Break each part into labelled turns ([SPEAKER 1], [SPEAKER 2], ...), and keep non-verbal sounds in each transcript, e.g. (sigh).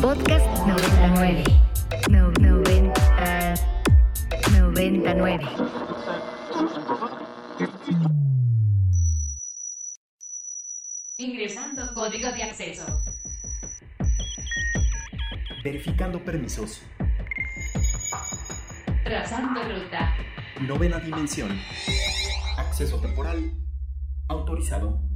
[SPEAKER 1] Podcast 99. No, 90, 99.
[SPEAKER 2] Ingresando código de acceso.
[SPEAKER 3] Verificando permisos.
[SPEAKER 2] Trazando ruta.
[SPEAKER 3] Novena dimensión. Acceso temporal. Autorizado.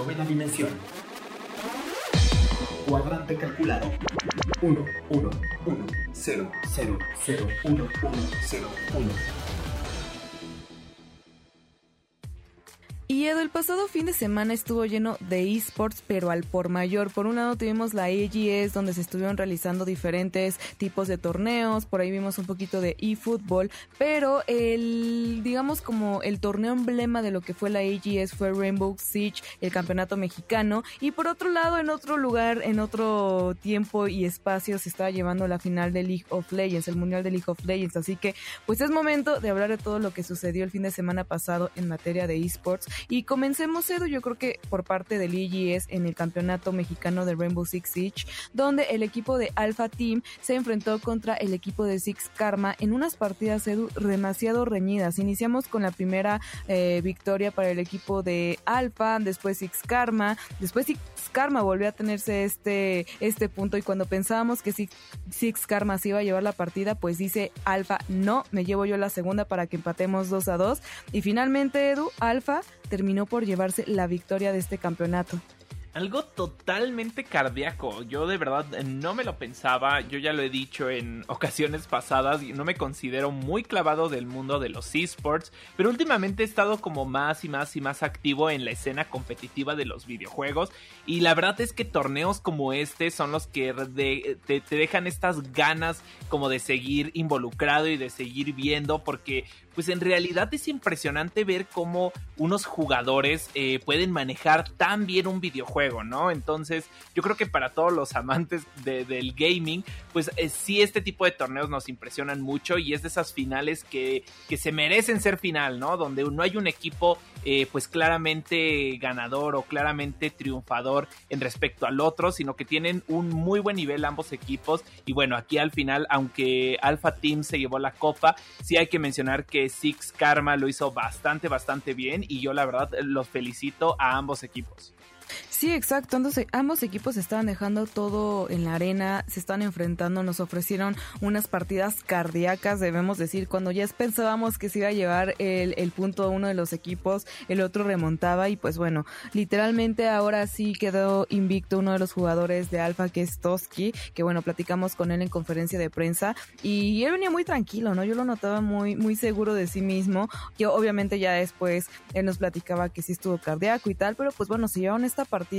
[SPEAKER 3] Novena dimensión. Cuadrante calculado. 1, 1, 1, 0, 0, 0, 1, 1, 0, 1.
[SPEAKER 4] Y el pasado fin de semana estuvo lleno de esports, pero al por mayor. Por un lado tuvimos la AGS, donde se estuvieron realizando diferentes tipos de torneos. Por ahí vimos un poquito de eFootball. Pero el, digamos, como el torneo emblema de lo que fue la AGS fue Rainbow Siege, el campeonato mexicano. Y por otro lado, en otro lugar, en otro tiempo y espacio, se estaba llevando la final de League of Legends, el mundial de League of Legends. Así que, pues es momento de hablar de todo lo que sucedió el fin de semana pasado en materia de esports. Y comencemos, Edu, yo creo que por parte del EGS en el campeonato mexicano de Rainbow Six Siege, donde el equipo de Alpha Team se enfrentó contra el equipo de Six Karma en unas partidas, Edu, demasiado reñidas. Iniciamos con la primera eh, victoria para el equipo de Alpha, después Six Karma, después Six Karma volvió a tenerse este, este punto y cuando pensábamos que Six, Six Karma se iba a llevar la partida, pues dice Alpha, no, me llevo yo la segunda para que empatemos 2 a 2. Y finalmente, Edu, Alpha terminó por llevarse la victoria de este campeonato.
[SPEAKER 5] Algo totalmente cardíaco. Yo de verdad no me lo pensaba. Yo ya lo he dicho en (laughs) ocasiones pasadas. No me considero muy clavado del mundo de los esports. Pero últimamente he estado como más y más y más activo en la escena competitiva de los videojuegos. Y la verdad es que torneos como este son los que te, te dejan estas ganas como de seguir involucrado y de seguir viendo. Porque pues en realidad es impresionante ver cómo unos jugadores eh, pueden manejar tan bien un videojuego, ¿no? Entonces, yo creo que para todos los amantes de, del gaming, pues eh, sí, este tipo de torneos nos impresionan mucho y es de esas finales que, que se merecen ser final, ¿no? Donde no hay un equipo, eh, pues claramente ganador o claramente triunfador en respecto al otro, sino que tienen un muy buen nivel ambos equipos. Y bueno, aquí al final, aunque Alpha Team se llevó la copa, sí hay que mencionar que Six Karma lo hizo bastante, bastante bien y yo la verdad los felicito a ambos equipos.
[SPEAKER 4] Sí, exacto. Entonces, ambos equipos estaban dejando todo en la arena, se están enfrentando, nos ofrecieron unas partidas cardíacas, debemos decir, cuando ya pensábamos que se iba a llevar el, el punto uno de los equipos, el otro remontaba y pues bueno, literalmente ahora sí quedó invicto uno de los jugadores de Alfa, que es Toski, que bueno, platicamos con él en conferencia de prensa y él venía muy tranquilo, ¿no? Yo lo notaba muy, muy seguro de sí mismo, que obviamente ya después él nos platicaba que sí estuvo cardíaco y tal, pero pues bueno, se llevaron esta partida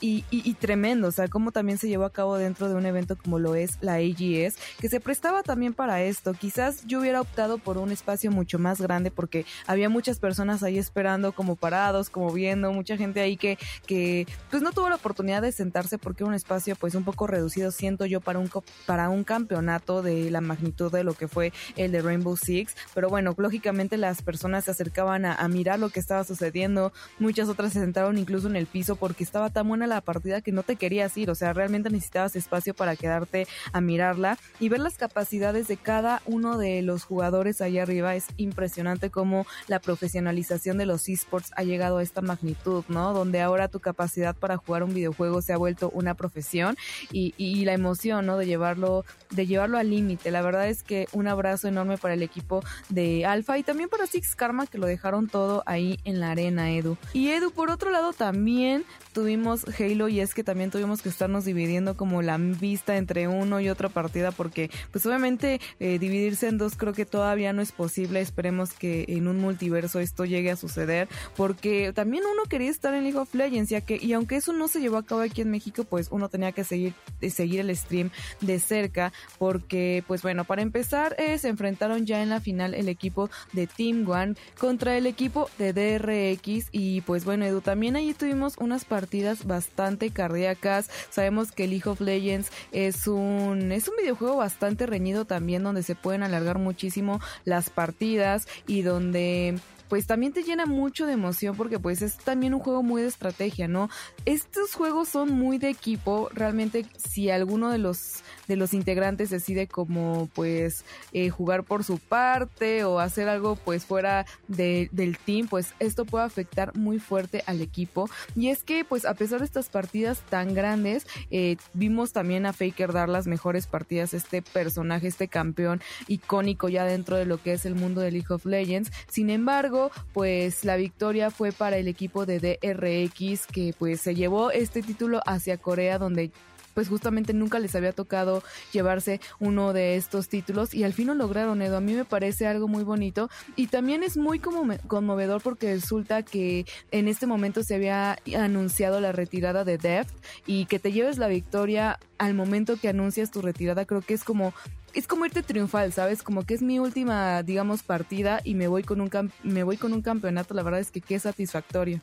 [SPEAKER 4] y, tremendo, o sea, cómo también se llevó a cabo dentro de un evento como lo es la AGS, que se prestaba también para esto. Quizás yo hubiera optado por un espacio mucho más grande porque había muchas personas ahí esperando como parados, como viendo, mucha gente ahí que, que pues no tuvo la oportunidad de sentarse porque era un espacio pues un poco reducido, siento yo, para un, para un campeonato de la magnitud de lo que fue el de Rainbow Six, pero bueno, lógicamente las personas se acercaban a, a mirar lo que estaba sucediendo, muchas otras se sentaron incluso en el piso porque estaba tan buena la partida que no te querías ir, o sea, realmente necesitabas espacio para quedarte a mirarla y ver las capacidades de cada uno de los jugadores allá arriba. Es impresionante cómo la profesionalización de los esports ha llegado a esta magnitud, ¿no? Donde ahora tu capacidad para jugar un videojuego se ha vuelto una profesión y, y la emoción, ¿no? De llevarlo, de llevarlo al límite. La verdad es que un abrazo enorme para el equipo de Alpha y también para Six Karma que lo dejaron todo ahí en la arena, Edu. Y Edu, por otro lado, también tuvimos Halo y es que también tuvimos que estarnos dividiendo como la vista entre uno y otra partida porque pues obviamente eh, dividirse en dos creo que todavía no es posible. Esperemos que en un multiverso esto llegue a suceder porque también uno quería estar en League of Legends ya que y aunque eso no se llevó a cabo aquí en México pues uno tenía que seguir eh, seguir el stream de cerca porque pues bueno para empezar eh, se enfrentaron ya en la final el equipo de Team One contra el equipo de DRX y pues bueno Edu también ahí tuvimos unas partidas bastante cardíacas. Sabemos que League of Legends es un es un videojuego bastante reñido también donde se pueden alargar muchísimo las partidas y donde pues también te llena mucho de emoción porque pues es también un juego muy de estrategia, ¿no? Estos juegos son muy de equipo, realmente si alguno de los de los integrantes decide como pues eh, jugar por su parte o hacer algo pues fuera de, del team, pues esto puede afectar muy fuerte al equipo. Y es que pues a pesar de estas partidas tan grandes, eh, vimos también a Faker dar las mejores partidas, este personaje, este campeón icónico ya dentro de lo que es el mundo de League of Legends. Sin embargo, pues la victoria fue para el equipo de DRX que pues se llevó este título hacia Corea donde pues justamente nunca les había tocado llevarse uno de estos títulos y al fin lo lograron, Edo. A mí me parece algo muy bonito y también es muy conmovedor porque resulta que en este momento se había anunciado la retirada de Deft y que te lleves la victoria al momento que anuncias tu retirada, creo que es como es como irte triunfal, ¿sabes? Como que es mi última, digamos, partida y me voy con un me voy con un campeonato, la verdad es que qué satisfactorio.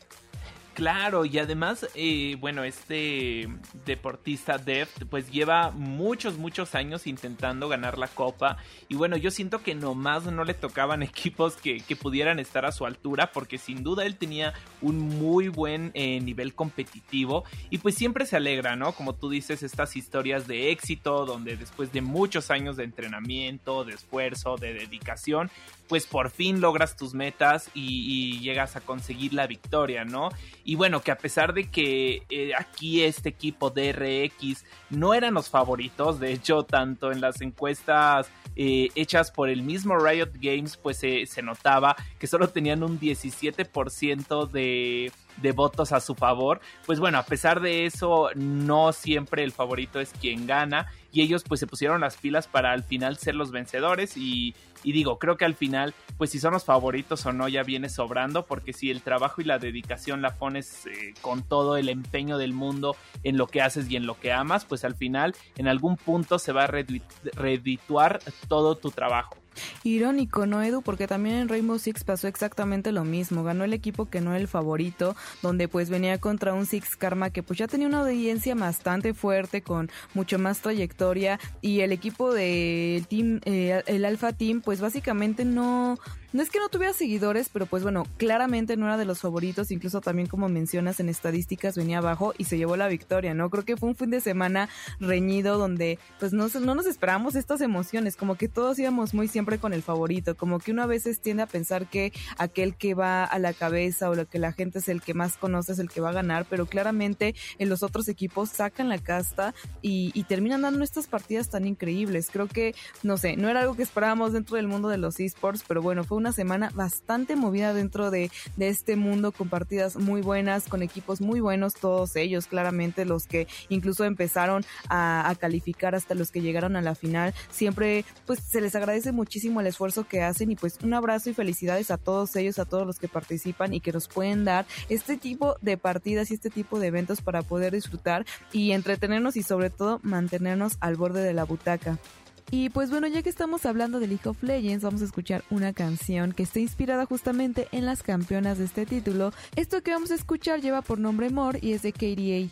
[SPEAKER 5] Claro, y además, eh, bueno, este deportista Deft, pues lleva muchos, muchos años intentando ganar la copa. Y bueno, yo siento que nomás no le tocaban (laughs) equipos que, pudieran estar a su altura, porque sin duda él tenía un muy buen eh, nivel competitivo. Y pues siempre se alegra, ¿no? Como tú dices, estas historias de éxito, donde después de muchos años de entrenamiento, de esfuerzo, de dedicación, pues por fin logras tus metas y, llegas a conseguir la victoria, ¿no? Y bueno, que a pesar de que eh, aquí este equipo DRX no eran los favoritos, de hecho, tanto en las encuestas eh, hechas por el mismo Riot Games, pues se notaba que solo tenían un 17% de de votos a su favor. Pues bueno, a pesar de eso, no siempre el favorito es quien gana. Y ellos pues se pusieron las pilas para al final ser los vencedores. Y, digo, creo que al final, pues si son los favoritos o no, ya viene sobrando. Porque si el trabajo y la dedicación la pones eh, con todo el empeño del mundo en lo que haces y en lo que amas, pues al final en algún punto se va a redituar todo tu trabajo.
[SPEAKER 4] Irónico, ¿no, Edu? Porque también en Rainbow Six pasó exactamente lo mismo. Ganó el equipo que no era el favorito, donde pues venía contra un Six Karma que pues ya tenía una audiencia bastante fuerte, con mucho más trayectoria. Y el equipo del team, eh, el Alpha Team, pues básicamente no no es que no tuviera seguidores, pero pues bueno, claramente no era de los favoritos, incluso también como mencionas en estadísticas venía abajo y se llevó la victoria, ¿no? Creo que fue un fin de semana reñido donde pues no, no nos esperábamos estas emociones, como que todos íbamos muy siempre con el favorito, como que uno a veces tiende a pensar que aquel que va a la cabeza o lo que la gente es el que más conoce es el que va a ganar, pero claramente en los otros equipos sacan la casta y, y terminan dando estas partidas tan increíbles. Creo que, no sé, no era algo que esperábamos dentro del mundo de los esports, pero bueno, fue un una semana bastante movida dentro de, este mundo, con partidas muy buenas, con equipos muy buenos, todos ellos, claramente los que incluso empezaron a, calificar hasta los que llegaron a la final. Siempre, pues se les agradece muchísimo el esfuerzo que hacen y pues un abrazo y felicidades a todos ellos, a todos los que participan y que nos pueden dar este tipo de partidas y este tipo de eventos para poder disfrutar y entretenernos y sobre todo mantenernos al borde de la butaca. Y pues bueno, ya que estamos hablando de League of Legends, vamos a escuchar una canción que está inspirada justamente en las campeonas de este título. Esto que vamos a escuchar lleva por nombre More y es de KDA.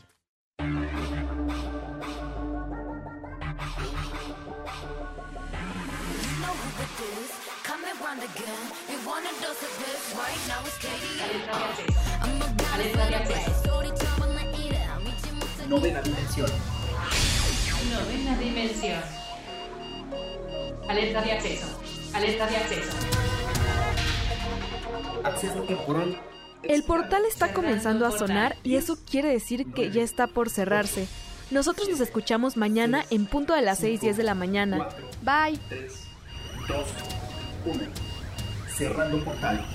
[SPEAKER 3] Novena dimensión.
[SPEAKER 2] Novena dimensión. Alerta de acceso. Alerta de acceso.
[SPEAKER 3] Acceso temporal.
[SPEAKER 6] El portal está comenzando a sonar y eso quiere decir que ya está por cerrarse. Nosotros nos escuchamos mañana en punto de las 6:10 de la mañana. Bye.
[SPEAKER 3] 3, 2, 1. Cerrando portal.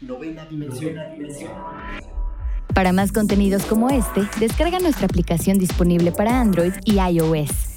[SPEAKER 3] Novena dimensión.
[SPEAKER 1] Para más contenidos como este, descarga nuestra aplicación disponible para Android y iOS